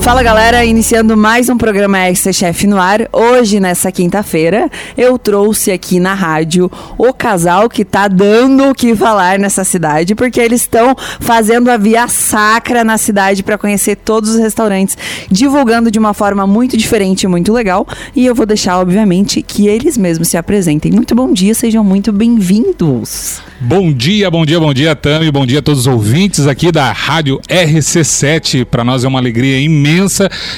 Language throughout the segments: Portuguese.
Fala galera, iniciando mais um programa Extra Chef no ar. Hoje, nessa quinta-feira, eu trouxe aqui na rádio o casal que tá dando o que falar nessa cidade, porque eles estão fazendo a via sacra na cidade para conhecer todos os restaurantes, divulgando de uma forma muito diferente e muito legal. E eu vou deixar, obviamente, que eles mesmos se apresentem. Muito bom dia, sejam muito bem-vindos. Bom dia, bom dia, bom dia, Tami. Bom dia a todos os ouvintes aqui da Rádio RC7. Para nós é uma alegria imensa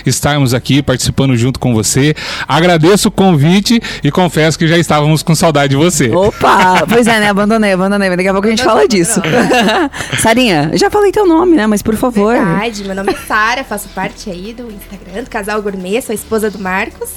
estarmos aqui participando junto com você. Agradeço o convite e confesso que já estávamos com saudade de você. Opa! Pois é, né? Abandonei, abandonei. Mas daqui a pouco a gente fala disso. Sarinha, já falei teu nome, né? Mas por favor. Verdade, meu nome é Sara, faço parte aí do Instagram do Casal Gourmet, sou a esposa do Marcos.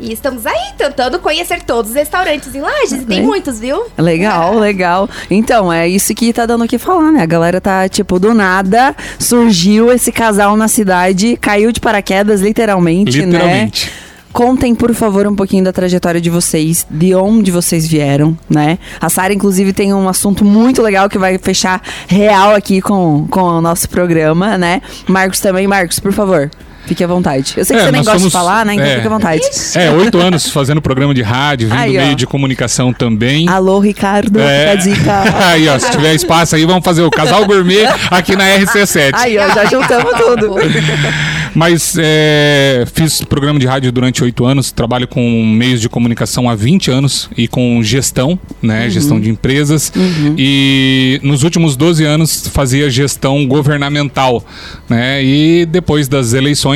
E estamos aí tentando conhecer todos os restaurantes em Lages. E tem muitos, viu? Legal, legal. Então, é isso que tá dando o que falar, né? A galera tá, tipo, do nada surgiu esse casal na cidade, caiu de paraquedas, literalmente, né? Literalmente. Contem, por favor, um pouquinho da trajetória de vocês, de onde vocês vieram, né? A Sara, inclusive, tem um assunto muito legal que vai fechar real aqui com, com o nosso programa, né? Marcos também. Marcos, por favor, fique à vontade. Eu sei que É, você nem gosta de somos- falar, né? Então é. fique à vontade. É, oito anos fazendo programa de rádio, vindo Aí, meio de comunicação também. Alô, Ricardo, É. dica. aí, ó, se tiver espaço aí, vamos fazer o casal gourmet aqui na RC7. Aí, ó, já juntamos tudo. Mas é, fiz programa de rádio durante oito anos, trabalho com meios de comunicação há 20 anos e com gestão, né? Gestão de empresas. E nos últimos 12 anos fazia gestão governamental, né? E depois das eleições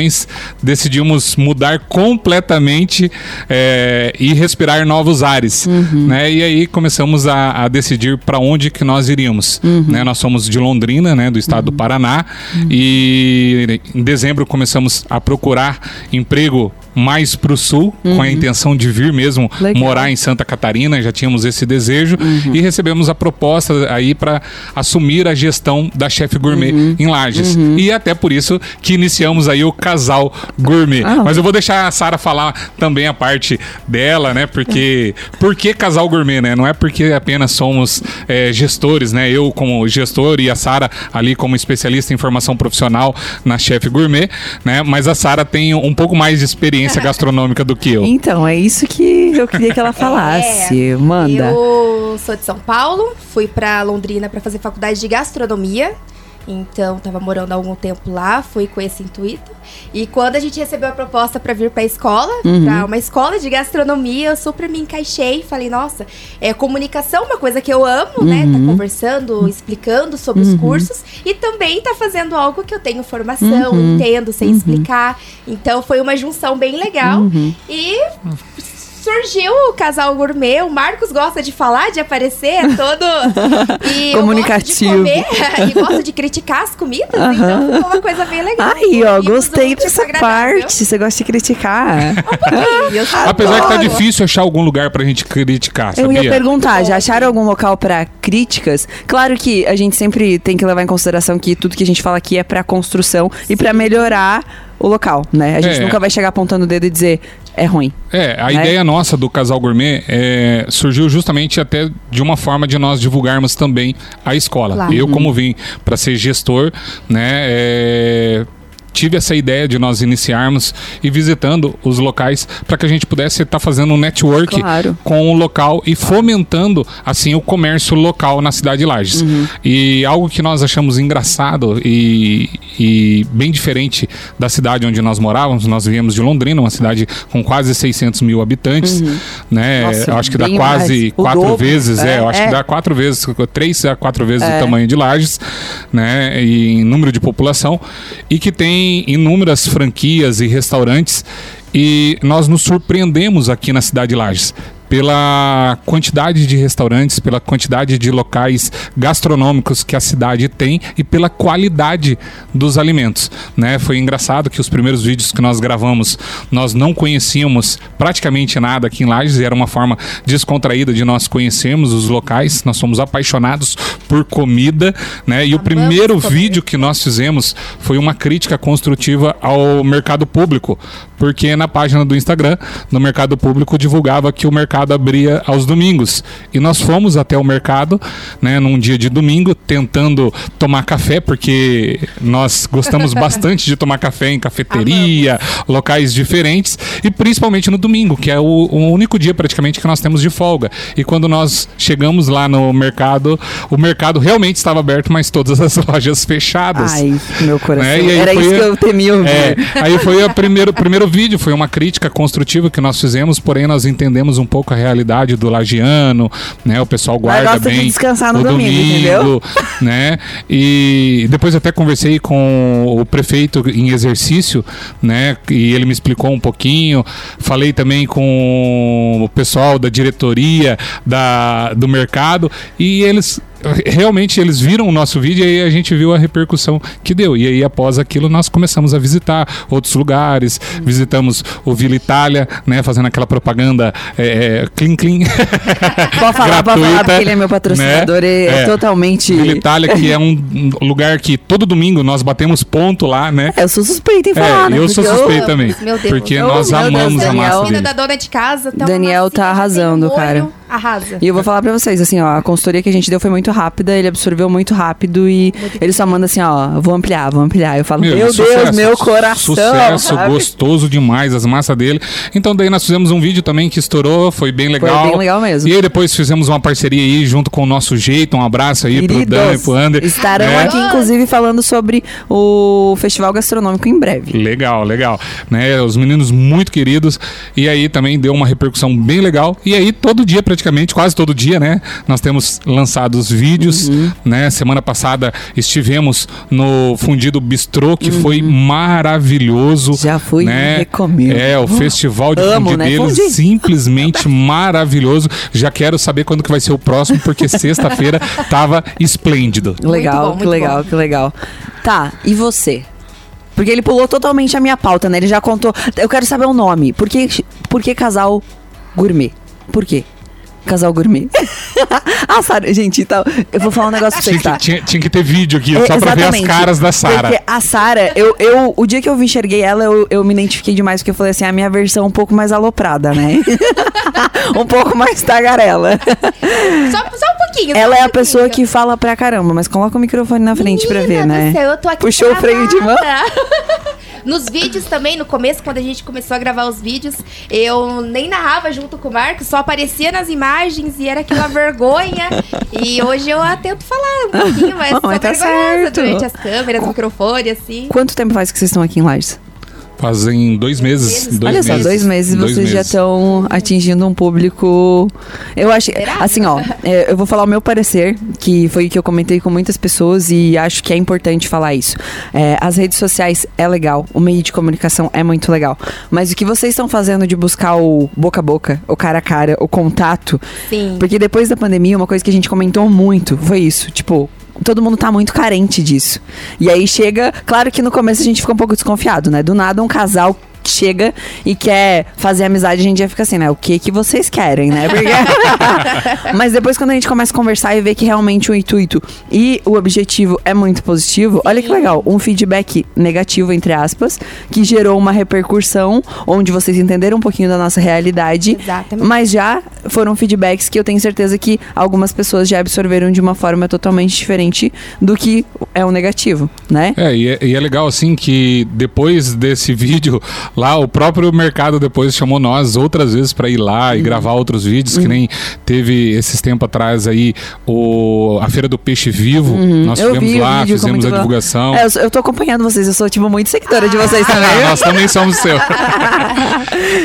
decidimos mudar completamente é, e respirar novos ares, né? E aí começamos a, a decidir para onde que nós iríamos, né? Nós somos de Londrina, né? Do estado do Paraná e em dezembro começamos a procurar emprego mais para o sul, com a intenção de vir mesmo Legal. morar em Santa Catarina, já tínhamos esse desejo e recebemos a proposta aí para assumir a gestão da Chef Gourmet em Lages. E até por isso que iniciamos aí o casal gourmet. Ah. Mas eu vou deixar a Sara falar também a parte dela, né? Porque por que casal gourmet, né? Não é porque apenas somos é, gestores, né? Eu como gestor e a Sara ali como especialista em formação profissional na Chef Gourmet, né? Mas a Sara tem um pouco mais de experiência gastronômica do que eu. Então, é isso que eu queria que ela falasse. Manda. Eu sou de São Paulo, fui pra Londrina pra fazer faculdade de gastronomia. Então, tava morando há algum tempo lá, fui com esse intuito. E quando a gente recebeu a proposta pra vir pra escola, Uhum. pra uma escola de gastronomia, eu super me encaixei. Falei, nossa, é comunicação, uma coisa que eu amo, né? Uhum. Tá conversando, explicando sobre os cursos. E também tá fazendo algo que eu tenho formação, Uhum. entendo, sei explicar. Então, foi uma junção bem legal. Uhum. E surgiu o casal gourmet. O Marcos gosta de falar, de aparecer, é todo e eu Comunicativo. gosto de comer e gosto de criticar as comidas, então ficou uma coisa bem legal. Aí, ó, gostei dessa parte. Você gosta de criticar. Eu sou- Apesar que tá difícil achar algum lugar pra gente criticar, Eu sabia? ia perguntar, já acharam algum local pra críticas? Claro que a gente sempre tem que levar em consideração que tudo que a gente fala aqui é pra construção e pra melhorar o local, né? A gente É. nunca vai chegar apontando o dedo e dizer é ruim. É, a né? ideia nossa do Casal Gourmet é, surgiu justamente até de uma forma de nós divulgarmos também a escola. Claro. Eu, como vim para ser gestor, né, é, tive essa ideia de nós iniciarmos e visitando os locais para que a gente pudesse estar fazendo um network Claro. com o local e fomentando assim o comércio local na cidade de Lages. Uhum. E algo que nós achamos engraçado e, e bem diferente da cidade onde nós morávamos, nós viemos de Londrina, uma cidade com quase 600 mil habitantes, né? Uhum. Nossa, eu acho que dá quase quatro dobro, vezes, é, é, eu acho é. que dá quatro vezes, três a quatro vezes É. o tamanho de Lages, né? E em número de população e que tem inúmeras franquias e restaurantes e nós nos surpreendemos aqui na cidade de Lages pela quantidade de restaurantes, pela quantidade de locais gastronômicos que a cidade tem e pela qualidade dos alimentos, né? Foi engraçado que os primeiros vídeos que nós gravamos, nós não conhecíamos praticamente nada aqui em Lages, e era uma forma descontraída de nós conhecermos os locais, nós somos apaixonados por comida, né? E o primeiro comer. vídeo que nós fizemos foi uma crítica construtiva ao mercado público, porque na página do Instagram, no mercado público, divulgava que o mercado abria aos domingos. E nós fomos até o mercado, né, num dia de domingo, tentando tomar café, porque nós gostamos bastante de tomar café em cafeteria, locais diferentes, e principalmente no domingo, que é o, o único dia praticamente que nós temos de folga. E quando nós chegamos lá no mercado, o mercado realmente estava aberto, mas todas as lojas fechadas. Ai, meu coração. Né? E aí Era foi isso que eu temia ouvir. É, aí foi o primeiro, primeiro vídeo, foi uma crítica construtiva que nós fizemos, porém nós entendemos um pouco a realidade do lagiano, né? O pessoal guarda gosta de bem descansar no o domingo, entendeu? né? E depois até conversei com o prefeito em exercício, né? E ele me explicou um pouquinho. Falei também com o pessoal da diretoria da, do mercado e eles realmente eles viram o nosso vídeo e aí a gente viu a repercussão que deu. E aí após aquilo nós começamos a visitar outros lugares, visitamos o Vila Itália, né, fazendo aquela propaganda é, é, clean clean. Pode falar, pode falar, gratuita, porque ele é meu patrocinador né? e é, É. totalmente. Vila Itália, que é um lugar que todo domingo nós batemos ponto lá, né? É, eu sou suspeita em É, falar, né? eu sou Porque suspeito também. Meu Deus. Porque Eu- nós meu Deus, amamos a Daniel, massa dele. da dona de casa. Tá Daniel tá arrasando, cara. Arrasa. E eu vou falar pra vocês, assim, ó, a consultoria que a gente deu foi muito rápida, ele absorveu muito rápido e ele só manda assim, ó, vou ampliar, vou ampliar. Eu falo, meu, Deus, sucesso, meu coração. Sucesso, sabe? gostoso demais as massas dele. Então daí nós fizemos um vídeo também que estourou, foi bem legal. bem legal mesmo. E aí depois fizemos uma parceria aí junto com o nosso jeito, um abraço aí pro Dan e Queridos, pro Ander. estarão né? aqui, inclusive, falando sobre o Festival Gastronômico em breve. Legal, legal. Né? Os meninos muito queridos. E aí também deu uma repercussão bem legal. E aí, todo dia, praticamente, quase todo dia, né? Nós temos lançado os vídeos. Uhum. Né? Semana passada estivemos no Fundido Bistrô, que foi maravilhoso. Uhum. Já fui, né? recomendo. É, o festival de Amo, fundi né? Fundi. simplesmente maravilhoso. Já quero saber quando que vai ser o próximo, porque sexta-feira tava esplêndido. Legal, bom, que muito legal, que legal. Tá, e você? Porque ele pulou totalmente a minha pauta, né? Ele já contou. Eu quero saber o nome. Por que, por que casal gourmet? Por quê? Casal gourmet. ah, Sara, gente, então, eu vou falar um negócio pra vocês, que, tá? tinha, tinha que ter vídeo aqui, É, só pra ver as caras da Sara. Porque a Sara, eu, eu, o dia que eu enxerguei ela, eu, eu me identifiquei demais, porque eu falei assim, a minha versão um pouco mais aloprada, né? um pouco mais tagarela. Só, só um pouquinho. só ela um é a pouquinho. pessoa que fala pra caramba, mas coloca o microfone na frente pra ver, Menina né? céu, eu tô aqui Puxou o freio de mão? Nos vídeos também, no começo, quando a gente começou a gravar os vídeos, eu nem narrava junto com o Marcos, só aparecia nas imagens e era aquela vergonha. E hoje eu tento falar um pouquinho, mas Não, sou tá vergonhosa certo. durante as câmeras, microfone, assim. Quanto tempo faz que vocês estão aqui em Lages? Fazem dois meses. Dois Olha só, meses. dois meses Dois vocês já meses. estão atingindo um público. Eu acho. Assim, ó, é, eu vou falar o meu parecer, que foi o que eu comentei com muitas pessoas e acho que é importante falar isso. É, as redes sociais é legal, o meio de comunicação é muito legal. Mas o que vocês estão fazendo de buscar o boca a boca, o cara a cara, o contato. Sim. Porque depois da pandemia, uma coisa que a gente comentou muito foi isso. Tipo. Todo mundo tá muito carente disso. E aí chega. Claro que no começo a gente fica um pouco desconfiado, né? Do nada um casal chega e quer fazer amizade, a gente já fica assim, né? O que que vocês querem, né? Porque... Mas depois quando a gente começa a conversar e vê que realmente o intuito e o objetivo é muito positivo, olha que legal, um feedback negativo, entre aspas, que gerou uma repercussão onde vocês entenderam um pouquinho da nossa realidade. Exatamente. Mas já foram feedbacks que eu tenho certeza que algumas pessoas já absorveram de uma forma totalmente diferente do que é o negativo, né? É e, é, e é legal assim que depois desse vídeo, lá o próprio mercado depois chamou nós outras vezes para ir lá Uhum. e gravar outros vídeos, que nem teve esses tempos atrás aí o, a Feira do Peixe Vivo. Nós Uhum. Eu tivemos vi o lá, fizemos a divulgação. É, eu, eu tô acompanhando vocês, eu sou, tipo, muito seguidora de vocês Ah, também. nós também somos seu.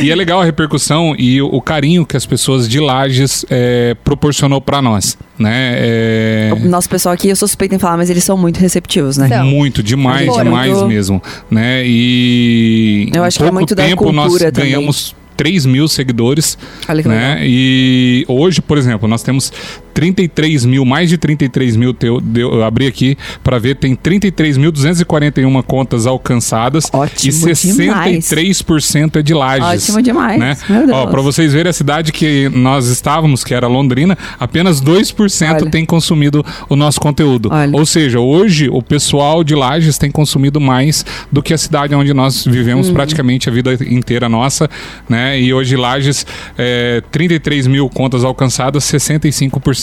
e é legal a repercussão e o, o carinho que as pessoas de Lages é, proporcionou para nós, né? É, O nosso pessoal aqui, eu sou suspeita em falar, mas eles são muito receptivos, né? São. Muito, demais, Foram. demais Muito- mesmo, né? E Eu acho é pouco muito tempo nós também. ganhamos 3 mil seguidores, Olha que né? legal. E hoje, por exemplo, nós temos 33 mil, mais de 33 mil, teu, deu, eu abri aqui para ver, tem 33.241 contas alcançadas Ótimo e 63% é de lajes. Ótimo demais. Né? Ó, pra vocês verem a cidade que nós estávamos, que era Londrina, apenas 2% Olha. tem consumido o nosso conteúdo. Olha. Ou seja, hoje o pessoal de Lages tem consumido mais do que a cidade onde nós vivemos Uhum. praticamente a vida inteira nossa, né? E hoje Lages, é, 33 mil contas alcançadas, 65%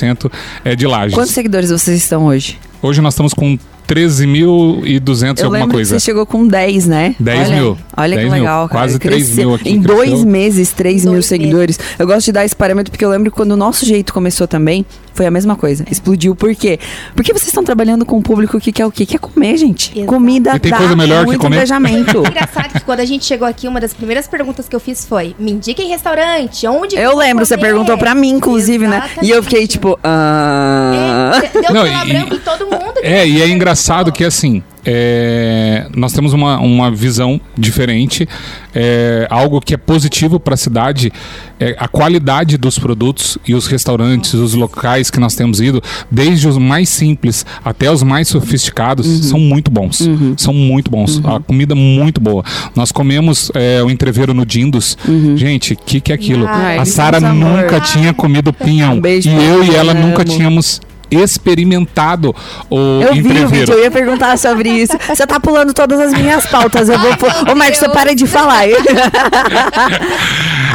é de. Quantos seguidores vocês estão hoje? Hoje nós estamos com 13.200 e Eu alguma lembro coisa. que você chegou com 10, né? 10 olha, mil. Olha 10 que mil. legal, cara. Quase 3 Cresceu. mil aqui, Em cresceu. dois meses, 3 mil Dois seguidores. Eu gosto de dar esse parâmetro porque eu lembro que quando o nosso jeito começou também, foi a mesma coisa. Explodiu. Por quê? Porque vocês estão trabalhando com um público que quer o quê? Quer comer, gente. Exato. Comida E tem dá coisa melhor que muito comer? engajamento. Engraçado que quando a gente chegou aqui, uma das primeiras perguntas que eu fiz foi: me indiquem restaurante, onde que Eu lembro, você comer?" perguntou pra mim, inclusive, né? E eu fiquei Exatamente. tipo, ah. É, deu Não, e- branca em todo mundo. que É, e é engraçado que assim, é, nós temos uma, uma visão diferente, é, algo que é positivo para a cidade, é a qualidade dos produtos e os restaurantes, os locais que nós temos ido, desde os mais simples até os mais sofisticados, são muito bons. São muito bons. A comida muito boa. Nós comemos é, o entreveiro no Dindos. Gente, o que, que é aquilo? Ai, a eles Sara nunca tinha comido pinhão. Um beijo e eu e ela amo. nunca tínhamos experimentado o Eu vi o vídeo, entreveiro. eu ia perguntar sobre isso. Você tá pulando todas as minhas pautas. Eu vou. Ai, Ô, Marcos, você para de falar.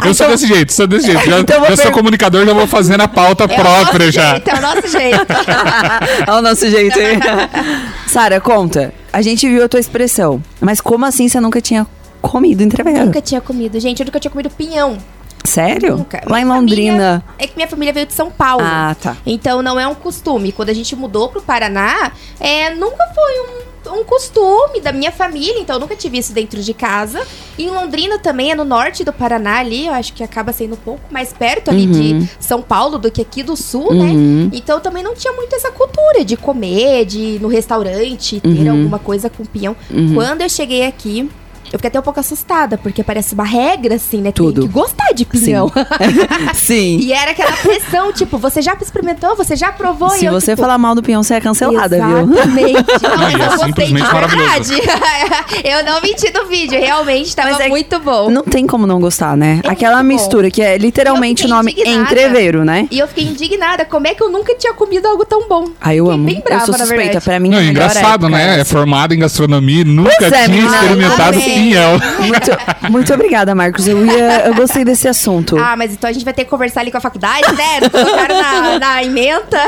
Eu sou desse jeito, sou desse jeito. Já, Então eu sou comunicador, já vou fazendo a pauta É própria já. Jeito, é o nosso jeito. Olha o nosso jeito aí. Sara, conta. A gente viu a tua expressão. Mas como assim você nunca tinha comido entreveiro? nunca tinha comido. Gente, eu nunca tinha comido pinhão. Sério? Nunca. Lá em Londrina. família- é que minha família veio de São Paulo. Ah, tá. Então não é um costume. Quando a gente mudou pro Paraná, é, nunca foi um, um costume da minha família. Então eu nunca tive isso dentro de casa. E em Londrina também, é no norte do Paraná ali. Eu acho que acaba sendo um pouco mais perto ali de São Paulo do que aqui do sul, Uhum. né? Então também não tinha muito essa cultura de comer, de ir no restaurante, ter Uhum. alguma coisa com pinhão. Quando eu cheguei aqui. Eu fiquei até um pouco assustada, porque parece uma regra, assim, né? Tudo. Tem que gostar de pinhão. Sim. E era aquela pressão, tipo, você já experimentou? Você já provou? Se E eu, você tipo, falar mal do peão, você é cancelada, viu? Exatamente. Não, é eu gostei de verdade. eu não menti no vídeo, realmente tava é- muito bom. Não tem como não gostar, né? É Aquela bom. mistura que é literalmente o nome indignada. entreveiro, né? E eu fiquei indignada, como é que eu nunca tinha comido algo tão bom? Aí eu Fiquei amo. bem brava, eu sou suspeita. Pra mim, Não, a é engraçado, época né? É essa. formado em gastronomia, nunca Pois é, tinha menina, experimentado amei. Pinhão. Muito, muito obrigada, Marcos. Eu, ia, eu gostei desse assunto. Ah, mas então a gente vai ter que conversar ali com a faculdade, né? Não Colocaram na, na emenda.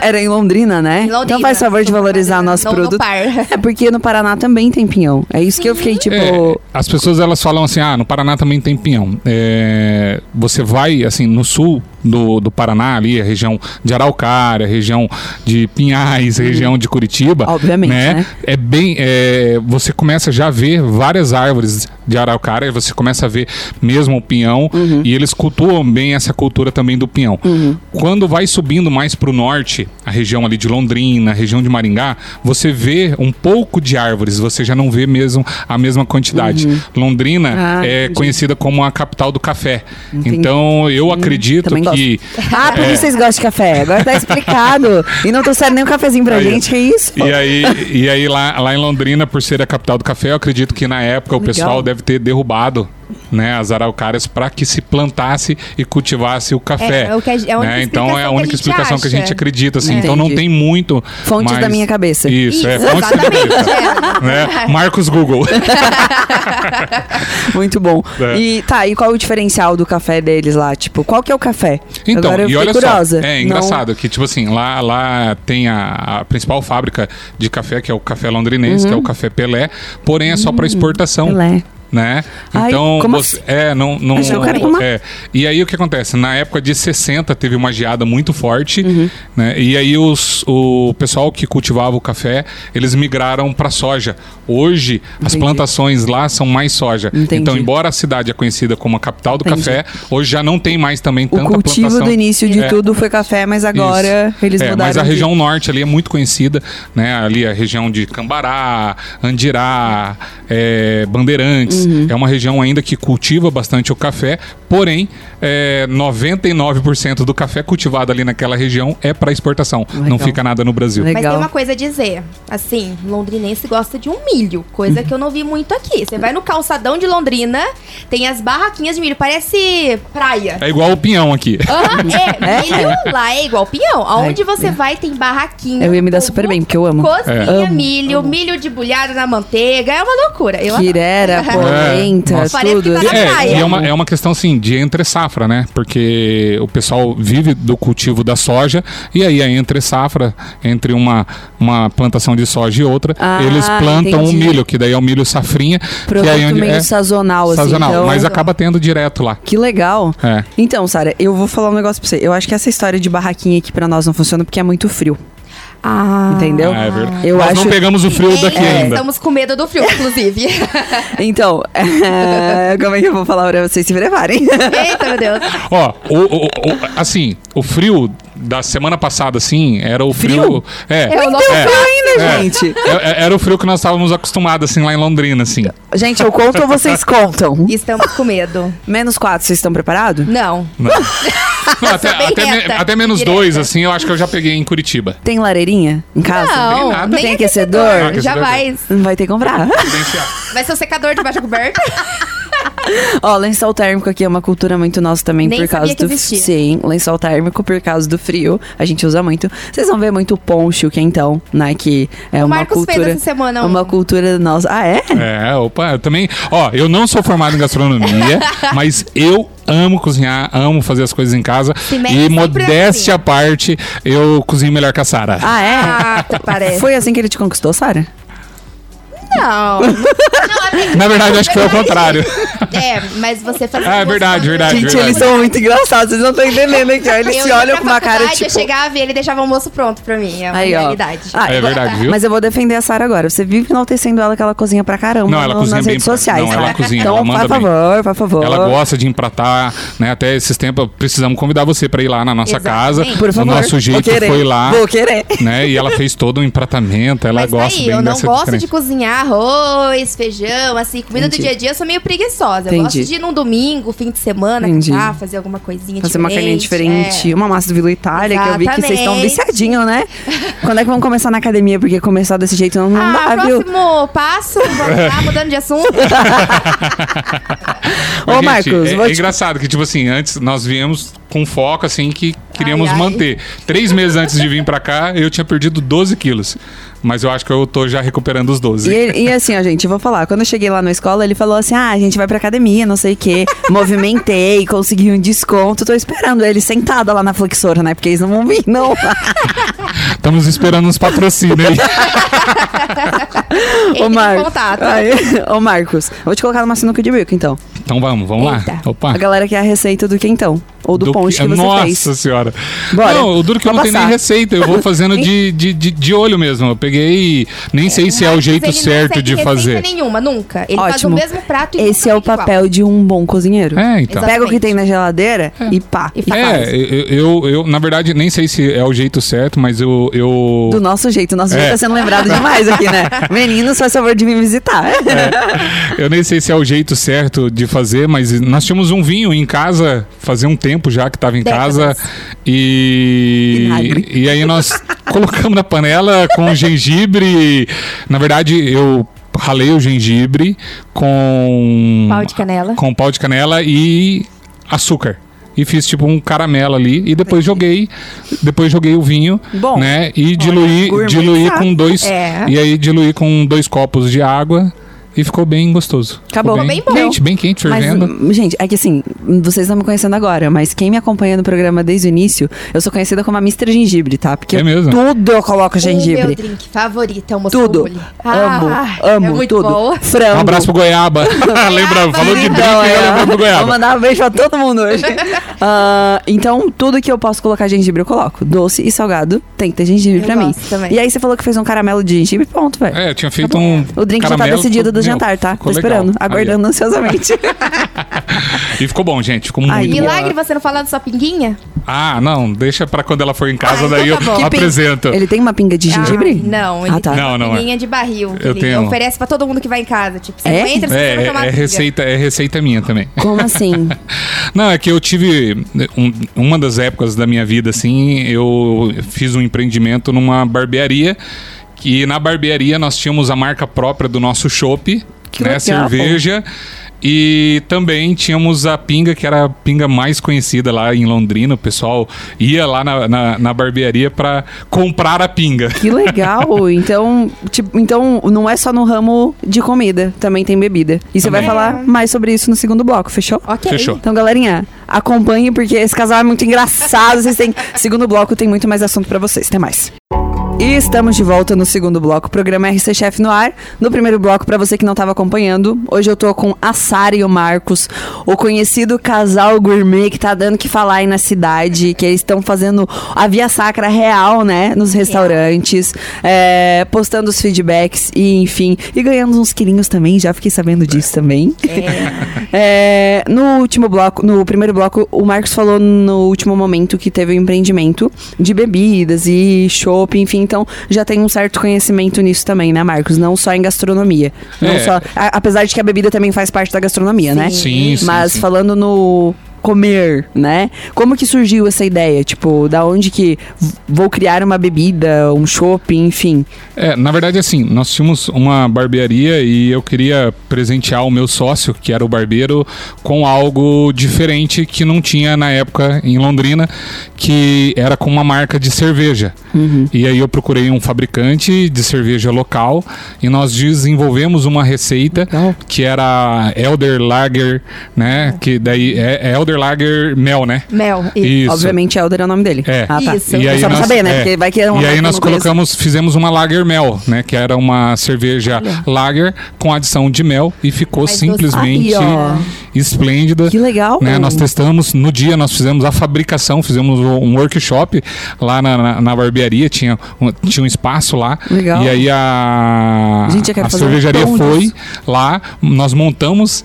Era em Londrina, né? Em Londrina. Então faz favor de valorizar nosso No- no produto. par. É porque no Paraná também tem pinhão. É isso que eu fiquei tipo. É, as pessoas elas falam assim, ah, no Paraná também tem pinhão. É, você vai, assim, no sul do, do Paraná, ali, a região de Araucária, a região de Pinhais, a região de Curitiba. Obviamente, né? É bem. é, você começa já a ver várias árvores de Araucária, você começa a ver mesmo o pinhão, Uhum. e eles cultuam bem essa cultura também do pinhão. Quando vai subindo mais para o norte, a região ali de Londrina, a região de Maringá, você vê um pouco de árvores, você já não vê mesmo a mesma quantidade. Londrina Ah, é entendi. conhecida como a capital do café. Entendi. Então eu acredito gosto. Que Ah, por É. isso vocês gostam de café. Agora tá explicado. E não trouxeram nem um cafezinho pra Aí, gente, que isso? E aí, e aí lá, lá em Londrina, por ser a capital do café, eu acredito que na época o pessoal deve ter derrubado né, as araucárias para que se plantasse e cultivasse o café. É, é o que a- é a única né? Então é a explicação que única a explicação que a gente acha. acredita. Assim. É. Então não tem muito. Fontes mas- da minha cabeça. Isso, é Isso, fontes da cabeça. é. né? Marcos Google. Muito bom. É. E tá, e qual o diferencial do café deles lá? Tipo, qual que é o café? Então, Agora eu e olha curiosa. só, é Não- engraçado que, tipo assim, lá, lá tem a, a principal fábrica de café, que é o café londrinense, que é o café Pelé, porém é só para exportação. Uhum. Pelé. Né? Ai, Então, como você, assim? é, não, não, é. E aí o que acontece? Na época de 60 teve uma geada muito forte, Uhum. né? E aí os, o pessoal que cultivava o café, eles migraram para soja. Hoje as Entendi. plantações lá são mais soja. Entendi. Então, embora a cidade é conhecida como a capital do Entendi. café, hoje já não tem mais também O tanta cultivo plantação. do início de É. tudo foi café, mas agora eles É, mudaram. mas a de- região norte ali é muito conhecida, né? Ali a região de Cambará, Andirá, é, Bandeirantes, mas é uma região ainda que cultiva bastante o café, porém, é, 99% do café cultivado ali naquela região é para exportação. Não Legal. fica nada no Brasil. Legal. Mas tem uma coisa a dizer. Assim, londrinense gosta de um milho, coisa que eu não vi muito aqui. Você vai no calçadão de Londrina, tem as barraquinhas de milho, parece praia. É igual o pinhão aqui. Aham, é, É? milho lá é igual pinhão. Aonde Ai, você é. vai tem barraquinha. Eu ia me dar super bem, porque eu amo. Cozinha Amo, milho, milho de bulhado na manteiga, é uma loucura. Eu. Quirera, polenta, nossa. Parece tudo. que tá na É, praia. e é uma, é uma questão assim de entre safra, né? Porque o pessoal vive do cultivo da soja e aí a entre safra, entre uma, uma plantação de soja e outra, Ah, eles plantam o entendi. milho, que daí é o milho safrinha. Produto que aí meio é sazonal, assim. sazonal, então- mas acaba tendo direto lá. Que legal. É. Então, Sara, eu vou falar um negócio pra você. Eu acho que essa história de barraquinha aqui pra nós não funciona porque é muito frio. Ah. Entendeu? Ah, é verdade. Eu Nós acho- não pegamos o frio daqui É, ainda. Estamos com medo do frio, inclusive. Então, é, como é que eu vou falar pra vocês se preparem? Eita, meu Deus. Ó, o, o- o- assim, o frio da semana passada, assim, era o frio. Frio? É. É o nosso é, frio ainda, é. gente. É- é- Era o frio que nós estávamos acostumados, assim, lá em Londrina, assim. Gente, eu conto ou vocês contam? Estamos com medo. Menos quatro, vocês estão preparados? Não. Não, até, bem até, me- até menos direta. dois, assim, eu acho que eu já peguei em Curitiba. Tem lareirinha em casa? Não, nada. nem Tem aquecedor. aquecedor? Aquecedor. Jamais. Não vai ter que comprar. Vai ser o secador debaixo da coberta. Ó, lençol térmico aqui é uma cultura muito nossa também Nem por causa sabia que do existia. Sim, lençol térmico por causa do frio. A gente usa muito. Vocês vão ver muito poncho, quentão, né? Que é O uma Marcos fez cultura. essa semana um. Uma cultura nossa. Ah, é? É, opa, eu também. Ó, eu não sou formado em gastronomia, mas eu amo cozinhar, amo fazer as coisas em casa. E na modéstia à parte, eu cozinho melhor que a Sara. Ah, é? Ah, tá, parece. Foi assim que ele te conquistou, Sara? Não. Na verdade, acho que foi o contrário. É, mas você fazia. Ah, é verdade, verdade. Gente, eles são muito engraçados, vocês não estão entendendo aqui. Eles Eu se olham pra com uma cara tipo. Eu chegava e ele deixava o almoço pronto pra mim. É uma Aí, realidade. Ah, É verdade, viu? Mas eu vou defender a Sara agora. Você vive enaltecendo ela que ela cozinha pra caramba Não, ela no- cozinha nas bem redes pra- sociais. não, ela tá? cozinha, então, ela manda por bem. favor, por favor. Ela gosta de empratar, né? Até esses tempos precisamos convidar você para ir lá na nossa Exatamente. casa. Por o favor. nosso Vou jeito foi lá, Vou querer. né? E ela fez todo um empratamento. Ela Mas gosta aí, bem eu não gosto de cozinhar arroz, feijão, assim, comida Entendi. do dia a dia, eu sou meio preguiçosa. Eu Entendi. gosto de ir num domingo, fim de semana, Entendi. ah, fazer alguma coisinha Fazer uma carninha diferente, é. uma massa do Vila Itália, que eu vi que vocês estão Exatamente. viciadinhos, né? Quando é que vão começar na academia? Porque começar desse jeito não, não Ah, dá, viu? próximo passo, vamos lá, mudando de assunto. Ô, Mas, Marcos, gente, é, vou é te- engraçado que, tipo assim, antes nós viemos com foco, assim, que queríamos Ai, ai. manter. Três meses antes de vir pra cá, eu tinha perdido 12 quilos. Mas eu acho que eu tô já recuperando os 12. E, e assim, ó, gente, eu vou falar. Quando eu cheguei lá na escola, ele falou assim: ah, a gente vai pra academia, não sei o quê. Movimentei, consegui um desconto. Tô esperando ele sentada lá na flexora, né? Porque eles não vão vir, não. Estamos esperando uns patrocínios aí. Em Marcos. contato. Aí, ô, Marcos, vou te colocar numa sinuca de bico, então. Então vamos, vamos lá. Eita. Opa. A galera quer a receita do quentão. Ou do, ponche que, você Nossa fez. senhora. Bora. Não, o duro que eu não tenho nem receita. Eu vou fazendo de, de, de, de olho mesmo. Eu peguei. Nem sei se é o jeito certo de receita fazer. nenhuma, nunca. Ele faz o Ótimo. mesmo prato e Esse é o fica igual. papel de um bom cozinheiro. É, então. Exato. Pega o que tem na geladeira e pá. E faz. É, eu, eu, eu, na verdade, nem sei se é o jeito certo, mas eu. eu... Do nosso jeito. O nosso É. jeito tá sendo lembrado demais aqui, né? Meninos, faz favor de me visitar. Eu nem sei se é o jeito certo de fazer, mas nós tínhamos um vinho em casa fazia um tempo já que estava em Décadas. casa e e aí nós colocamos na panela com gengibre. Na verdade, eu ralei o gengibre com Pau de canela. com pau de canela e açúcar. E fiz tipo um caramelo ali e depois joguei, depois joguei o vinho, Bom. né? E diluí, gourmet diluí com dois É. e aí diluí com dois copos de água e ficou bem gostoso. Acabou. Ficou Bem bom. Quente, bem quente, Mas, fervendo. hum, gente, é que assim, vocês estão me conhecendo agora, mas quem me acompanha no programa desde o início, eu sou conhecida como a Mr. Gengibre, tá? Porque É mesmo? tudo eu coloco O meu gengibre. drink favorito é o Tudo. moscovole. amo, Ah, amo é muito tudo. bom. Frango. Um abraço pro Goiaba. Lembra, falou de drink, Então, eu é, lembro pro Vou Goiaba. mandar um beijo pra todo mundo hoje. Ah, então, tudo que eu posso colocar gengibre, eu coloco. Doce e salgado, tem que ter gengibre Eu pra mim. também. E aí você falou que fez um caramelo de gengibre, pronto, velho. É, eu tinha feito um O drink já tá decidido do jantar, tá? Tô ficou legal. esperando, Aí, ó. aguardando ansiosamente. E ficou bom, gente. Ficou muito Aí, bom. Milagre você não falar da sua pinguinha? Ah, não, deixa pra quando ela for em casa, Ah, daí então tá eu apresento. Ele tem uma pinga de gengibre? Ah, não, ele Ah, tá. tem Não, não é. uma pinguinha de barril. que Eu ele tenho. oferece pra todo mundo que vai em casa. Tipo, você É? não entra, você É, vai tomar é, é receita, é receita minha também. Como assim? Não, é que eu tive um- uma das épocas da minha vida assim, eu fiz um empreendimento numa barbearia que na barbearia nós tínhamos a marca própria do nosso chopp, Que né, legal. cerveja. E também tínhamos a pinga, que era a pinga mais conhecida lá em Londrina. O pessoal ia lá na, na, na barbearia para comprar a pinga. Que legal. Então, tipo, então não é só no ramo de comida, também tem bebida. E você vai falar mais sobre isso no segundo bloco, fechou? Ok. Fechou. Então, galerinha, acompanhe porque esse casal é muito engraçado. Vocês têm segundo bloco tem muito mais assunto pra vocês. Tem mais. E estamos de volta no segundo bloco, programa RC Chef no ar. No primeiro bloco, pra você que não estava acompanhando, hoje eu tô com a Sara e o Marcos, o conhecido casal gourmet que tá dando que falar aí na cidade, que eles estão fazendo a via sacra real, né, nos restaurantes, é, postando os feedbacks e enfim, e ganhando uns quilinhos também, já fiquei sabendo disso também. É, no último bloco, no primeiro bloco, o Marcos falou no último momento que teve um empreendimento de bebidas e chopp, enfim, então já tem um certo conhecimento nisso também, né, Marcos? Não só em gastronomia. Não É. só, a- apesar de que a bebida também faz parte da gastronomia, né? Sim, sim, Mas sim. falando no comer, né? Como que surgiu essa ideia? Tipo, da onde que vou criar uma bebida, um shopping, enfim. É, na verdade, assim, nós tínhamos uma barbearia e eu queria presentear o meu sócio, que era o barbeiro, com algo diferente que não tinha na época em Londrina, que era com uma marca de cerveja. E aí eu procurei um fabricante de cerveja local e nós desenvolvemos uma receita Legal. que era Elder Lager, né? Que daí é, é Elder Lager Mel, né? Mel. Isso. Isso. Obviamente, Elder é o nome dele. É. Ah, tá. Isso. E aí só pra nós, saber, né? é. Porque vai que é uma E marca aí que eu nós não conheço. colocamos, fizemos uma Lager Mel, né? Que era uma cerveja Lager com adição de mel e ficou Mais simplesmente doce. Aí, ó. esplêndida. Que legal. Né, nós testamos, no dia nós fizemos a fabricação, fizemos um workshop lá na, na, na barbearia, tinha um, tinha um espaço lá. Legal. E aí a, Gente, eu quero a fazer um cervejaria pão foi disso. lá, nós montamos,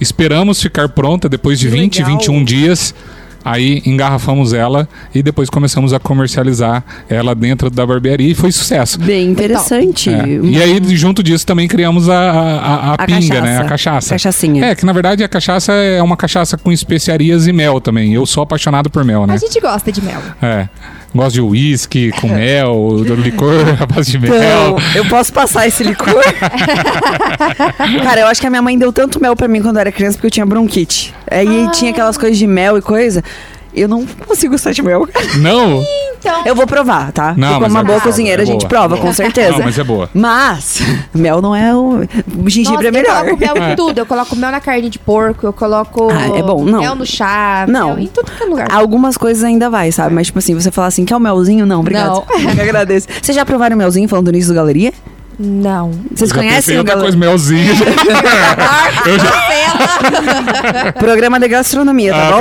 esperamos ficar pronta depois de Que 20, legal. 21 dias. Aí engarrafamos ela e depois começamos a comercializar ela dentro da barbearia e foi sucesso. Bem interessante. É. E aí, junto disso, também criamos a, a, a- a pinga, né? cachaça. A cachaça. Cachaçinha. É, que na verdade a cachaça é uma cachaça com especiarias e mel também. Eu sou apaixonado por mel, né? A gente gosta de mel. É. Gosto de uísque com mel, do licor à base de mel. Então, eu posso passar esse licor? Cara, eu acho que a minha mãe deu tanto mel pra mim quando eu era criança porque eu tinha bronquite. Aí tinha aquelas coisas de mel e coisa. Eu não consigo gostar de mel. Não? Então, Eu vou provar, tá? Não, Porque uma é boa boa, cozinheira, é a gente boa. prova, com certeza. Não, mas é boa. Mas, mel não é o. O gengibre nossa, é melhor. Eu coloco mel em tudo. Eu coloco mel na carne de porco, eu coloco Ah, é bom, não. mel no chá, Não. mel em tudo que é lugar. Algumas coisas ainda vai, sabe? Mas, tipo assim, você falar assim, quer o melzinho? Não, obrigado. Não. Eu agradeço. Vocês já provaram melzinho falando nisso do Galeria? Não. Vocês conhecem em o outra Galeria? coisa, melzinho. eu já, Programa de gastronomia, tá bom?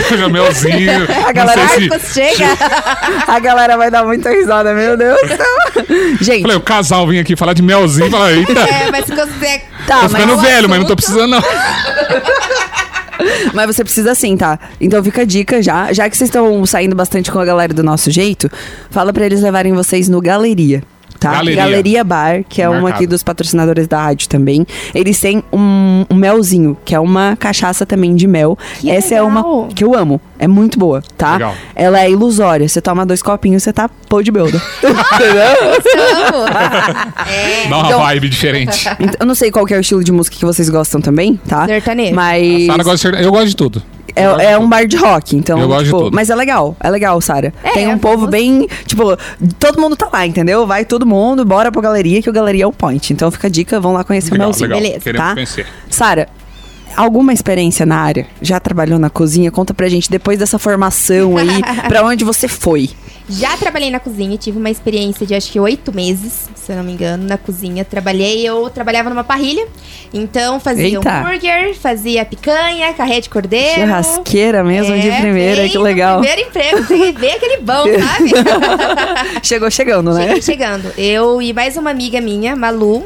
eu já melzinho. A galera- se... Chega! A galera vai dar muita risada, meu Deus do céu. Gente, Falei, o casal vinha aqui falar de melzinho. Falei, eita, é, mas se você... tá, tô ficando mas, velho, mas não tô assunto- precisando não. mas você precisa sim, tá? Então fica a dica já. Já que vocês estão saindo bastante com a galera do nosso jeito, fala pra eles levarem vocês no Galeria. Tá? Galeria. Bar, que é uma Marcado. aqui dos patrocinadores da rádio também. Eles têm um, um melzinho, que é uma cachaça também de mel. Que Essa é legal. uma que eu amo. É muito boa, tá? Legal. Ela é ilusória. Você toma dois copinhos, você tá pô de belda. Entendeu? É, Dá uma Então- vibe diferente. Então, eu não sei qual que é o estilo de música que vocês gostam também, tá? Sertanejo. Mas de ser- Eu gosto de tudo. É, é um bar de rock, então, Eu gosto de tipo, tudo. mas é legal, é legal, Sara. É, Tem um é povo gosto. bem, tipo, todo mundo tá lá, entendeu? Vai todo mundo, bora pra galeria, que o galeria é o point. Então fica a dica, vão lá conhecer Legal, o Melzinho. legal. beleza, Queremos tá? conhecer. Sara, alguma experiência na área? Já trabalhou na cozinha? Conta pra gente depois dessa formação aí, pra onde você foi? Já trabalhei na cozinha, tive uma experiência de acho que oito meses, se eu não me engano, na cozinha. Trabalhei, eu trabalhava numa parrilha, então fazia Eita. hambúrguer, fazia picanha, carré de cordeiro. Churrasqueira mesmo de É, primeira, bem que legal. Primeiro emprego, você vê aquele bom, sabe? Chegou chegando, né? Cheguei chegando. Eu e mais uma amiga minha, Malu.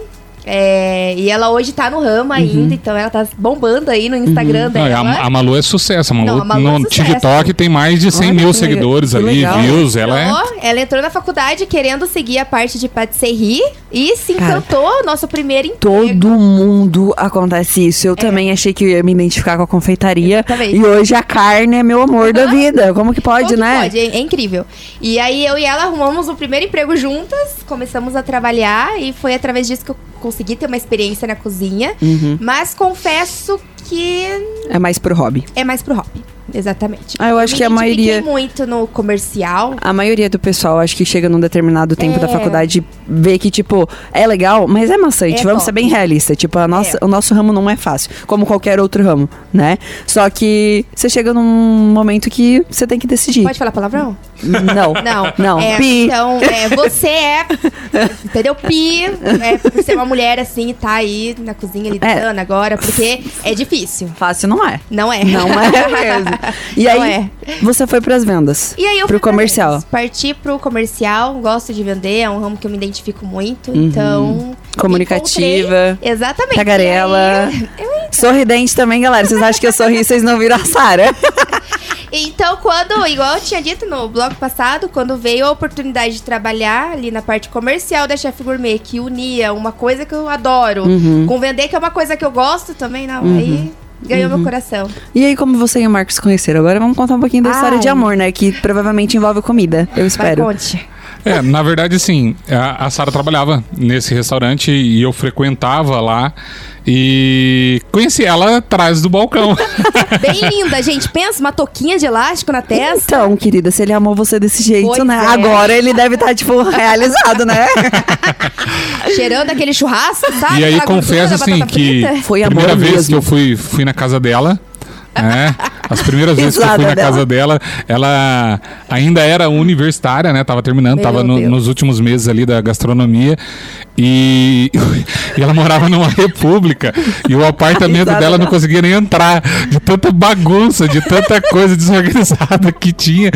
É, e ela hoje tá no ramo ainda, então ela tá bombando aí no Instagram Não, dela. e a, a Malu é sucesso. A Malu, Não, a Malu é no sucesso. TikTok tem mais de 100 Olha mil legal. seguidores Que ali, legal. views. Ela é. Entrou- ela entrou na faculdade querendo seguir a parte de patisserie e se Cara, encantou nosso primeiro emprego. Todo mundo acontece isso. Eu também achei que eu ia me identificar com a confeitaria. É. E hoje a carne é meu amor da vida. Como que pode, Como que né? Pode, é, é incrível. E aí eu e ela arrumamos o primeiro emprego juntas, começamos a trabalhar e foi através disso que eu consegui ter uma experiência na cozinha. Uhum. Mas confesso que É mais pro hobby. é mais pro hobby. Exatamente. Ah, eu acho que a maioria- muito no comercial. A maioria do pessoal, acho que chega num determinado tempo É. da faculdade e vê que, tipo, é legal, mas é maçante. É Vamos top. ser bem realistas. Tipo, a nossa, É. o nosso ramo não é fácil, como qualquer outro ramo, né? Só que você chega num momento que você tem que decidir. Pode falar palavrão? Não. Não. Não. É, Pi. Então, é, você é. Entendeu? Pi. É, por ser uma mulher assim e tá aí na cozinha lidando agora, porque é difícil. Fácil não é. Não é. Não é mesmo. E aí, é. você foi pras vendas. E aí eu Pro comercial. vendas. Parti pro comercial, gosto de vender, é um ramo que eu me identifico muito, Uhum. então. Comunicativa. Exatamente. Tagarela. Sorridente também, galera. Vocês acham que eu sorri, vocês não viram a Sara. Então, quando, igual eu tinha dito no bloco passado, quando veio a oportunidade de trabalhar ali na parte comercial da Chef Gourmet, que unia uma coisa que eu adoro Uhum. com vender, que é uma coisa que eu gosto também, não. Aí ganhou meu coração. E aí, como você e o Marcos se conheceram? Agora vamos contar um pouquinho da história Ai. de amor, né? Que provavelmente envolve comida. Eu Vai, espero. conte. É, na verdade, assim, a, a Sara trabalhava nesse restaurante e eu frequentava lá e conheci ela atrás do balcão. Bem linda, gente. Pensa, uma touquinha de elástico na testa. Então, querida, se ele amou você desse jeito, Pois né? é. Agora ele deve estar, tipo, realizado, né? Cheirando aquele churrasco, sabe? e aí confesso assim que. Foi a primeira vez mesmo. que eu fui, fui na casa dela, né? As primeiras vezes que eu fui na dela. casa dela, ela ainda era universitária, né? Tava terminando, Meu tava no- nos últimos meses ali da gastronomia. E, e ela morava numa república. E o apartamento dela não conseguia nem entrar. De tanta bagunça, de tanta coisa desorganizada que tinha.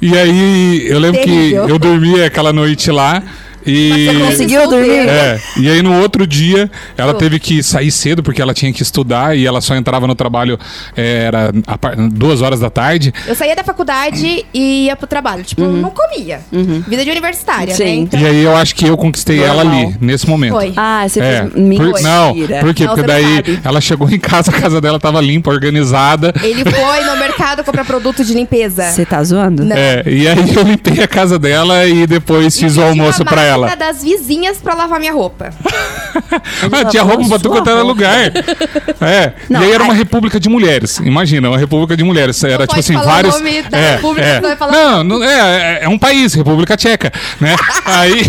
E aí eu lembro Terrível. que eu dormia aquela noite lá. E Mas você Conseguiu dormir? é, e aí no outro dia ela teve que sair cedo porque ela tinha que estudar e ela só entrava no trabalho é, era a par- duas horas da tarde. Eu saía da faculdade e ia pro trabalho. Tipo, não comia. Vida de universitária, Sim. né? Então, E aí eu acho que eu conquistei ela Normal. ali, nesse momento. foi. Ah, você É, fez mentira. por- não, por quê? Não, Porque daí ela chegou em casa, a casa dela tava limpa, organizada. Ele foi no mercado comprar produto de limpeza. Você tá zoando? Não. É, e aí eu limpei a casa dela e depois fiz o E almoço pra ela. máquina das vizinhas pra lavar minha roupa. Ah, tinha roupa pra Sua quanto era roupa. lugar. É. Não, e aí era uma aí- república de mulheres. Imagina, uma república de mulheres. Era tipo pode assim, vários. nome da é, república, é. falar- Não, não é, é- é um país, República Tcheca, né? aí.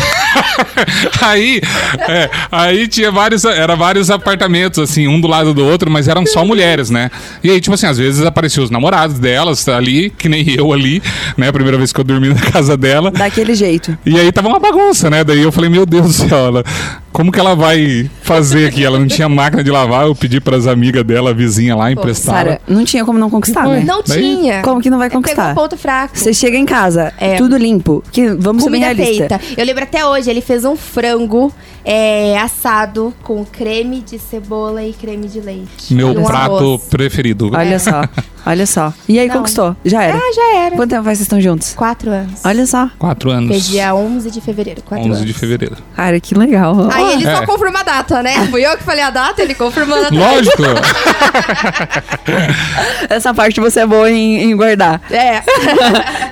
aí. é, aí tinha vários. Era vários apartamentos, assim, um do lado do outro, mas eram só mulheres, né? E aí, tipo assim, às vezes apareciam os namorados delas ali, que nem eu ali, né? A primeira vez que eu dormi na casa dela. Daquele jeito. E aí tava uma bagunça, né? Daí eu falei, meu Deus do céu, ela, como que ela vai fazer aqui? Ela não tinha máquina de lavar, eu pedi pras amigas dela, a vizinha lá, emprestava. Sara, não tinha como não conquistar, né? Não Daí- tinha. Como que não vai Pegou conquistar? um ponto fraco. Você chega em casa, É. tudo limpo. Que, vamos ser bem Comida realistas. feita. Eu lembro até hoje, ele fez um frango é, assado com creme de cebola e creme de leite. Meu prato arroz. preferido. Olha só, olha só. E aí Não. conquistou? Já era. Ah, já era. Quanto tempo faz vocês estão juntos? Quatro anos. Olha só. Quatro anos. Foi dia 11 de fevereiro. Quatro 11 anos. de fevereiro. Cara, que legal. Aí ele só É. confirma a data, né? Fui eu que falei a data, ele confirmou a data. Lógico. Essa parte você é boa em, em guardar. É.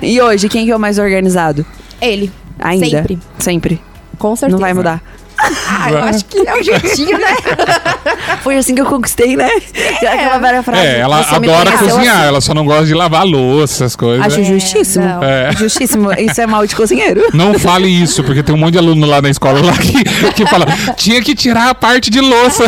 E hoje, quem que é o mais organizado? Ele. Ainda? Sempre. Sempre. Com certeza. Não vai mudar. Ah, eu acho que é o jeitinho, né? Foi assim que eu conquistei, né? Aquela velha frase. É, ela adora cozinhar, assim. ela só não gosta de lavar louça, essas coisas. Acho justíssimo. não. É. Justíssimo. Isso é mal de cozinheiro. Não fale isso, porque tem um monte de aluno lá na escola lá que, que fala, tinha que tirar a parte de louça.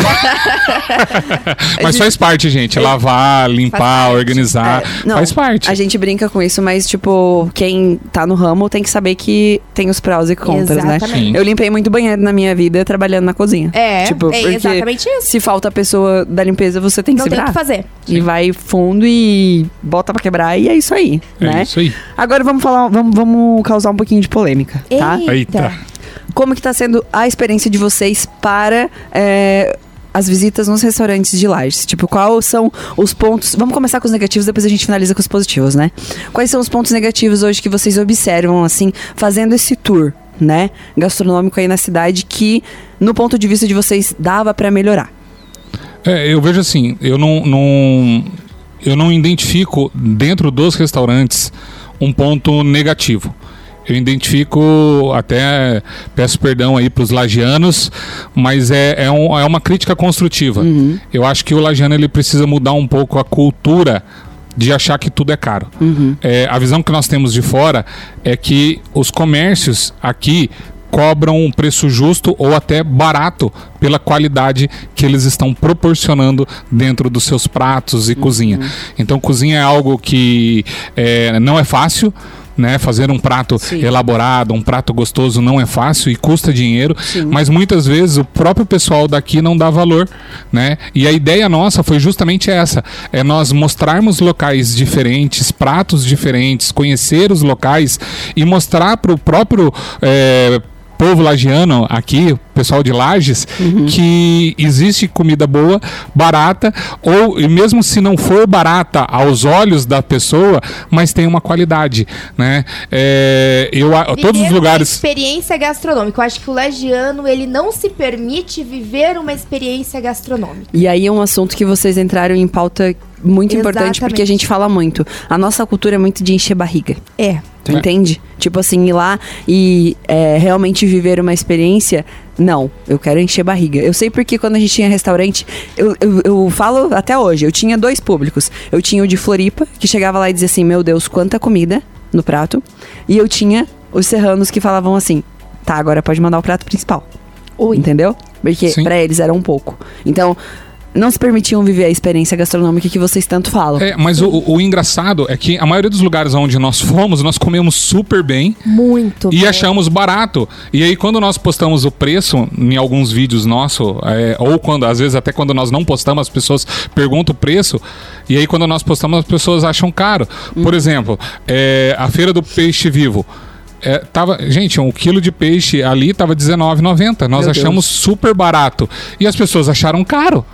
mas faz parte, gente. Lavar, limpar, parte. organizar. É, não, faz parte. A gente brinca com isso, mas, tipo, quem tá no ramo tem que saber que tem os prós e contras, né? Exatamente. Sim. Eu limpei muito banheiro na minha vida trabalhando na cozinha. É, Tipo, é porque exatamente isso. se falta a pessoa da limpeza, você tem que Não se tem o que fazer. E vai fundo e bota pra quebrar e é isso aí, É né? isso aí. Agora vamos falar, vamos, vamos causar um pouquinho de polêmica, tá? Eita. como que tá sendo a experiência de vocês para é, as visitas nos restaurantes de Lages? Tipo, quais são os pontos... Vamos começar com os negativos, depois a gente finaliza com os positivos, né? Quais são os pontos negativos hoje que vocês observam, assim, fazendo esse tour, né? Gastronômico aí na cidade que, no ponto de vista de vocês, dava para melhorar. É, eu vejo assim, eu não, não, eu não identifico dentro dos restaurantes um ponto negativo. Eu identifico, até peço perdão aí para os lagianos, mas é, é, um, é, uma crítica construtiva. Uhum. Eu acho que o lagiano ele precisa mudar um pouco a cultura de achar que tudo é caro. Uhum. É, a visão que nós temos de fora é que os comércios aqui cobram um preço justo ou até barato pela qualidade que eles estão proporcionando dentro dos seus pratos e uhum. cozinha. Então, cozinha é algo que é, não é fácil né? Fazer um prato Sim. elaborado, um prato gostoso não é fácil e custa dinheiro, Sim. mas muitas vezes o próprio pessoal daqui não dá valor, né? E a ideia nossa foi justamente essa, é nós mostrarmos locais diferentes, pratos diferentes, conhecer os locais e mostrar para o próprio é, povo lagiano aqui, pessoal de Lages, uhum. que existe comida boa, barata, ou e mesmo se não for barata aos olhos da pessoa, mas tem uma qualidade, né? É, eu, todos os lugares... experiência gastronômica. Eu acho que o lagiano, ele não se permite viver uma experiência gastronômica. E aí é um assunto que vocês entraram em pauta muito Exatamente. importante, porque a gente fala muito. A nossa cultura é muito de encher barriga. É. Tu é. entende? Tipo assim, ir lá e é, realmente viver uma experiência. Não, eu quero encher barriga. Eu sei porque quando a gente tinha restaurante, eu, eu, eu, falo até hoje, eu tinha dois públicos. Eu tinha o de Floripa, que chegava lá e dizia assim: Meu Deus, quanta comida no prato. E eu tinha os serranos que falavam assim: Tá, agora pode mandar o prato principal. Ui. Entendeu? Porque para eles era um pouco. Então, não se permitiam viver a experiência gastronômica que vocês tanto falam. É, mas o, o, engraçado é que a maioria dos lugares onde nós fomos, nós comemos super bem. Muito. E bom. achamos barato. E aí, quando nós postamos o preço em alguns vídeos nossos, é, ou quando, às vezes, até quando nós não postamos, as pessoas perguntam o preço. E aí, quando nós postamos, as pessoas acham caro. Hum. Por exemplo, é, a Feira do Peixe Vivo. É, tava, gente, um quilo de peixe ali tava R$19,90. Nós Meu achamos Deus. super barato. E as pessoas acharam caro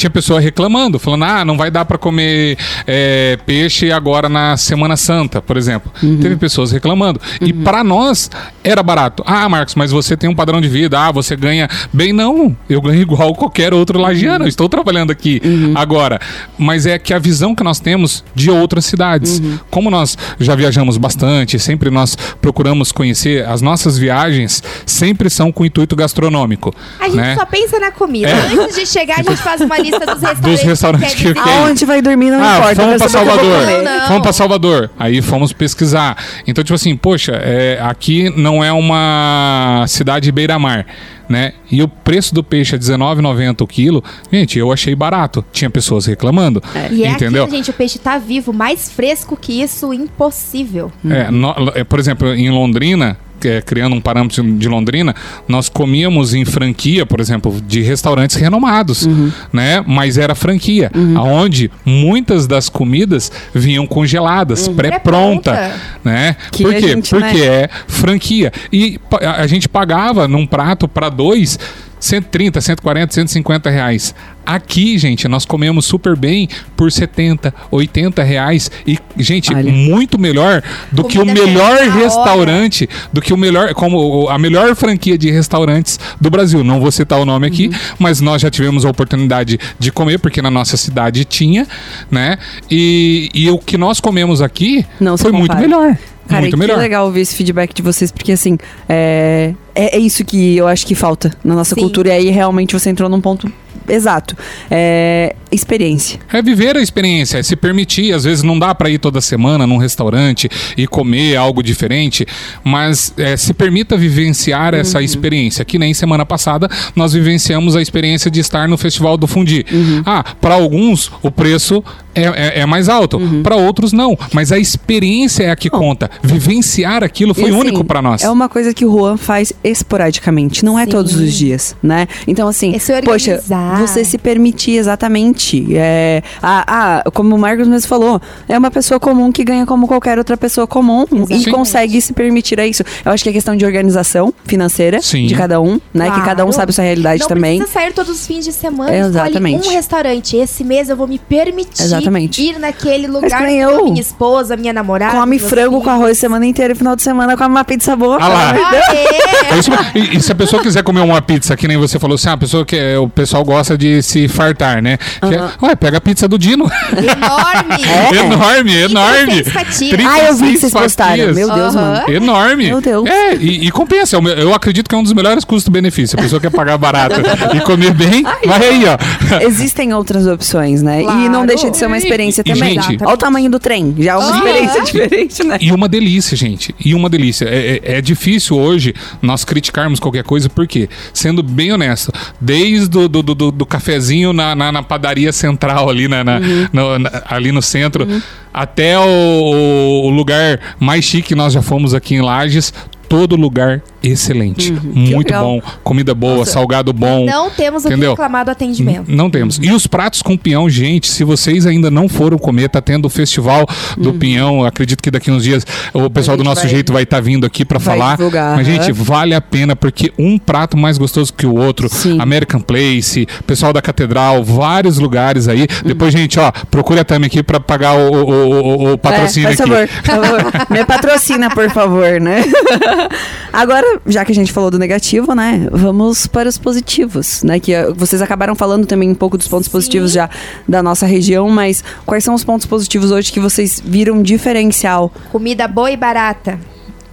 tinha pessoa reclamando, falando: ah, não vai dar para comer é, peixe agora na Semana Santa, por exemplo. Uhum. Teve pessoas reclamando. Uhum. E para nós era barato. Ah, Marcos, mas você tem um padrão de vida, ah, você ganha bem. Não, eu ganho igual qualquer outro lagiano. Uhum. estou trabalhando aqui uhum. agora. Mas é que a visão que nós temos de outras cidades. Uhum. Como nós já viajamos bastante, sempre nós procuramos conhecer, as nossas viagens sempre são com intuito gastronômico. A gente né? só pensa na comida. É. Antes de chegar, a gente faz uma lista dos restaurantes. Dos restaurantes que, que Aonde vai dormir não ah, importa. Fomos para Salvador. Não, Fomos para Salvador. Aí fomos pesquisar. Então, tipo assim, poxa, é, aqui não é uma cidade beira-mar. Né? E o preço do peixe é R$19,90 o quilo. Gente, eu achei barato. Tinha pessoas reclamando. É. E é entendeu? Aqui, gente, o peixe tá vivo. Mais fresco que isso, impossível. É, no, é, por exemplo, em Londrina, é, criando um parâmetro de Londrina, nós comíamos em franquia, por exemplo, de restaurantes renomados, uhum. né? Mas era franquia, uhum. aonde muitas das comidas vinham congeladas, uhum. pré-pronta, né? Que Por quê? Gente, Porque né? é franquia. E a gente pagava num prato para dois 130, 140, 150 reais. Aqui, gente, nós comemos super bem por 70, 80 reais. E, gente, Olha. muito melhor do Comida que o melhor restaurante, do que o melhor, como a melhor franquia de restaurantes do Brasil. Não vou citar o nome aqui, uhum. mas nós já tivemos a oportunidade de comer, porque na nossa cidade tinha, né? E, e o que nós comemos aqui Não foi muito melhor. Cara, muito que melhor. legal ouvir esse feedback de vocês, porque assim, é, é, é isso que eu acho que falta na nossa Sim. cultura. E aí realmente você entrou num ponto exato. É, experiência. É viver a experiência, é se permitir. Às vezes não dá para ir toda semana num restaurante e comer algo diferente, mas é, se permita vivenciar uhum. essa experiência. Que nem semana passada nós vivenciamos a experiência de estar no Festival do Fundi. Uhum. Ah, para alguns o preço é, é, é mais alto. Uhum. Pra outros, não. Mas a experiência é a que conta. Vivenciar aquilo foi assim, único pra nós. É uma coisa que o Juan faz esporadicamente, não é Sim. todos os dias, né? Então, assim, É poxa, você se permitir exatamente. É, ah, ah, como o Marcos mesmo falou, é uma pessoa comum que ganha como qualquer outra pessoa comum e Exatamente. consegue se permitir a isso. Eu acho que é questão de organização financeira Sim. de cada um, né? Que cada um Claro. sabe a sua realidade não também. precisa sair todos os fins de semana. Exatamente. Um restaurante. Esse mês eu vou me permitir Exatamente. ir naquele lugar que nem com a eu. minha esposa, minha namorada. Come frango filhos. com arroz semana inteira, final de semana come uma pizza boa. Ah lá. Aê! É isso e, e se a pessoa quiser comer uma pizza, que nem você falou assim, ah, a pessoa que é- o pessoal gosta de se fartar, né? Que é- ué, pega a pizza do Dino. Enorme! É? enorme, enorme. 36 fatias. Ah, eu vi que 36 vocês postaram. Meu Deus, Aham. mano. Enorme. Meu Deus. É, e, e compensa. Eu, eu acredito que é um dos melhores custo-benefício. A pessoa quer pagar barato e comer bem, vai aí, ó. Existem outras opções, né? E Claro. não deixa de ser uma experiência E, também. gente- Olha o tamanho do trem. Já é uma Aham. experiência diferente, né? E uma delícia, gente. E uma delícia. É, é- é difícil hoje nós criticarmos qualquer coisa, porque, sendo bem honesto, desde o do, do, do- do cafezinho na, na, na padaria central ali, na, na- Uhum. no- na- ali no centro, até o, o lugar mais chique que nós já fomos aqui em Lages, todo lugar excelente. Muito Uhum. legal. bom. Comida boa, Nossa. salgado bom. Não temos o Entendeu? reclamar do atendimento. Não temos. E os pratos com pinhão, gente, se vocês ainda não foram comer, tá tendo o festival do pinhão. Acredito que daqui uns dias o pessoal do Uhum. nosso vai- jeito vai estar vindo aqui pra vai falar. divulgar, Mas, gente, vale a pena porque um prato mais gostoso que o outro. Sim. American Place, pessoal da Catedral, vários lugares aí. Uhum. Depois, gente, ó, procure a Tami aqui pra pagar o, o, o- o- o patrocínio é, aqui. por favor, por favor. Me patrocina, por favor, né? Agora, já que a gente falou do negativo, né? Vamos para os positivos, né? Que uh, vocês acabaram falando também um pouco dos pontos Sim. positivos já da nossa região, mas quais são os pontos positivos hoje que vocês viram diferencial? Comida boa e barata.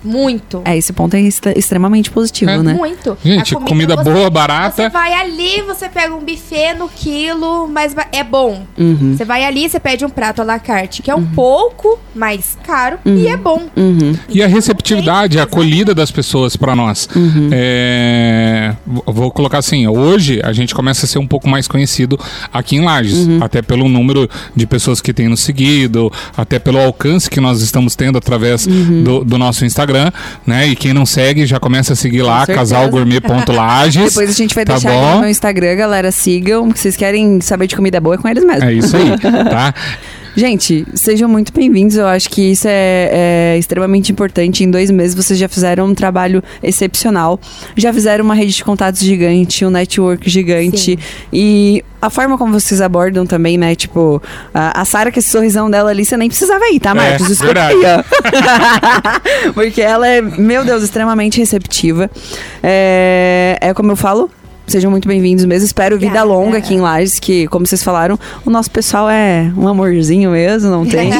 Muito. É, esse ponto é extre- extremamente positivo, É. né? Muito. Gente, A comida você- boa, barata. Você vai ali, você pega um buffet no quilo, mas é bom. Uhum. Você vai ali, você pede um prato à la carte, que é um pouco mais caro e é bom. Uhum. E a receptividade, a acolhida das pessoas para nós. Uhum. É, vou colocar assim, hoje a gente começa a ser um pouco mais conhecido aqui em Lages, Uhum. até pelo número de pessoas que têm nos seguido, até pelo alcance que nós estamos tendo através Uhum. do, do nosso Instagram, né? E quem não segue já começa a seguir lá, casalgourmet.lages. Depois a gente vai tá deixar aqui bom? no meu Instagram, galera, sigam. Se vocês querem saber de comida boa, é com eles mesmo. É isso aí, tá? Gente, sejam muito bem-vindos. Eu acho que isso é, é extremamente importante. Em dois meses vocês já fizeram um trabalho excepcional. Já fizeram uma rede de contatos gigante, um network gigante. Sim. E a forma como vocês abordam também, né? Tipo, a, a Sara, com esse sorrisão dela ali, você nem precisava ir, tá, Marcos? Desculpa verdade. aí, ó. Porque ela é, meu Deus, extremamente receptiva. É, é como eu falo. Sejam muito bem-vindos mesmo. Espero vida Obrigada. longa aqui em Lages, que, como vocês falaram, o nosso pessoal é um amorzinho mesmo, não tem.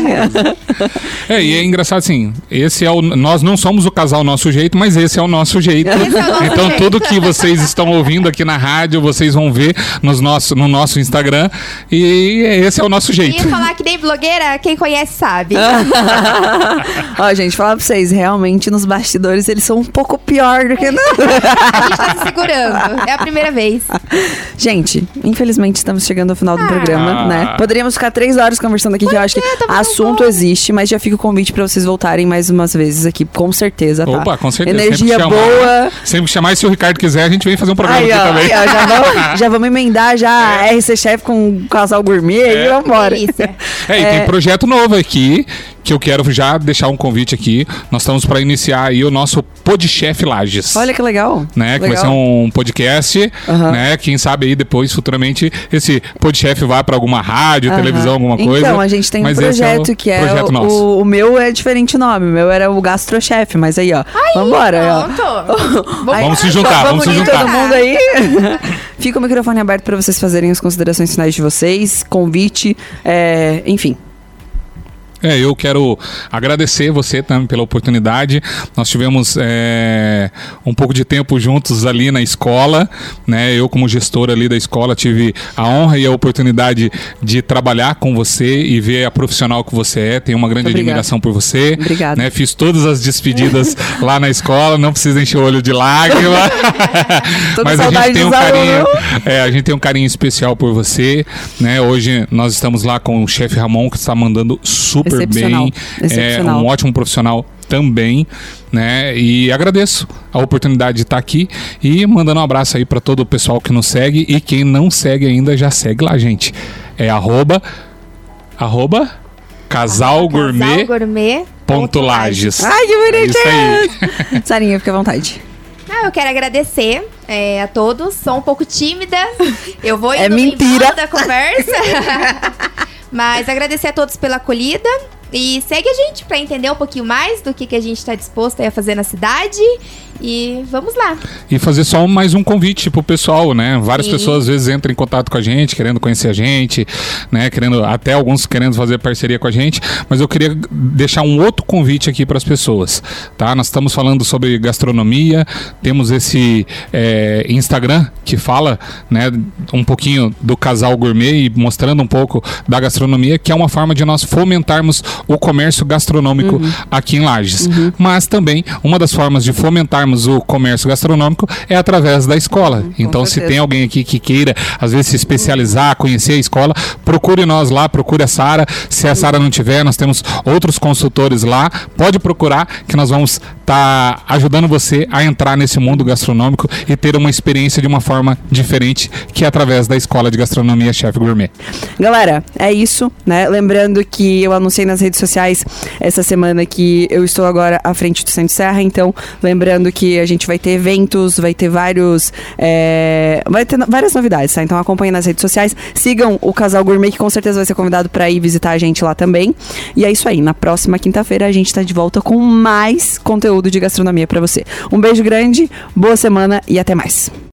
É, e é engraçado assim, esse é o nós não somos o casal nosso jeito, mas esse é o nosso jeito. É o nosso então jeito. tudo que vocês estão ouvindo aqui na rádio, vocês vão ver nos nosso, no nosso Instagram e esse é o nosso E jeito. falar que nem blogueira, quem conhece sabe. Ó, gente, falar pra vocês, realmente nos bastidores eles são um pouco pior do que. A gente tá se segurando. É a primeira vez. gente, infelizmente estamos chegando ao final do Ah. programa, né? Poderíamos ficar três horas conversando aqui, que eu acho que é, tava assunto existe, mas já fica o convite pra vocês voltarem mais umas vezes aqui, com certeza, tá? Opa, com certeza. Energia sempre boa. Sempre chamar, e se o Ricardo quiser, a gente vem fazer um programa Aí, aqui ó, também. aí, ó, já, vamos, já vamos emendar já É. RC Chef com casal gourmet e vambora. Delícia. É, e tem projeto novo aqui que eu quero já deixar um convite aqui. Nós estamos para iniciar aí o nosso Podchef Lages. Olha que legal. né? Que vai ser um podcast, Aham. né? Quem sabe aí depois, futuramente, esse podchef vá para alguma rádio, Aham. televisão, alguma coisa. Então, a gente tem Mas um é o projeto que é. projeto o, nosso. o, o meu é diferente o nome. O meu era o Gastrochef, mas aí, ó. vambora, ó. Pronto. Aí, Vamos se juntar, vamos se unir juntar. todo mundo aí. Fica o microfone aberto para vocês fazerem as considerações finais de vocês, convite, é, enfim. É, eu quero agradecer você também pela oportunidade. Nós tivemos é, um pouco de tempo juntos ali na escola, né? Eu como gestor ali da escola tive a honra e a oportunidade de trabalhar com você e ver a profissional que você é. Tenho uma grande admiração por você. Obrigada. Né? Fiz todas as despedidas lá na escola, não precisa encher o olho de lágrima. Mas a gente tem um carinho, é, a gente tem um carinho especial por você, né? Hoje nós estamos lá com o chefe Ramon que está mandando super super bem. É um ótimo profissional também, né? E agradeço a oportunidade de estar aqui e mandando um abraço aí para todo o pessoal que nos segue e quem não segue ainda já segue lá, gente. É arroba, arroba casal gourmet, gourmet ponto lages. Ai, que bonitinho! É Sarinha, fica à vontade. Ah, eu quero agradecer é, a todos. Sou um pouco tímida. Eu vou é mentira da conversa. Mas agradecer a todos pela acolhida. E segue a gente para entender um pouquinho mais do que, que a gente está disposto a fazer na cidade. E vamos lá. E fazer só mais um convite pro pessoal, né? Várias Sim. pessoas às vezes entram em contato com a gente, querendo conhecer a gente, né? Querendo, até alguns querendo fazer parceria com a gente. Mas eu queria deixar um outro convite aqui para as pessoas, tá? Nós estamos falando sobre gastronomia, temos esse é, Instagram que fala, né? Um pouquinho do casal gourmet e mostrando um pouco da gastronomia, que é uma forma de nós fomentarmos o comércio gastronômico uhum. aqui em Lages. Uhum. Mas também uma das formas de fomentarmos o comércio gastronômico é através da escola. Uhum, então, se tem alguém aqui que queira, às vezes, se especializar, conhecer a escola, procure nós lá, procure a Sara. Se a Sara não tiver, nós temos outros consultores lá. Pode procurar que nós vamos estar tá ajudando você a entrar nesse mundo gastronômico e ter uma experiência de uma forma diferente, que é através da Escola de Gastronomia Chef Gourmet. Galera, é isso, né? Lembrando que eu anunciei nas redes sociais essa semana que eu estou agora à frente do Centro Serra, então lembrando que a gente vai ter eventos, vai ter vários. É, vai ter várias novidades, tá? Então acompanhem nas redes sociais, sigam o Casal Gourmet, que com certeza vai ser convidado para ir visitar a gente lá também. E é isso aí, na próxima quinta-feira a gente está de volta com mais conteúdo de gastronomia para você. Um beijo grande, boa semana e até mais.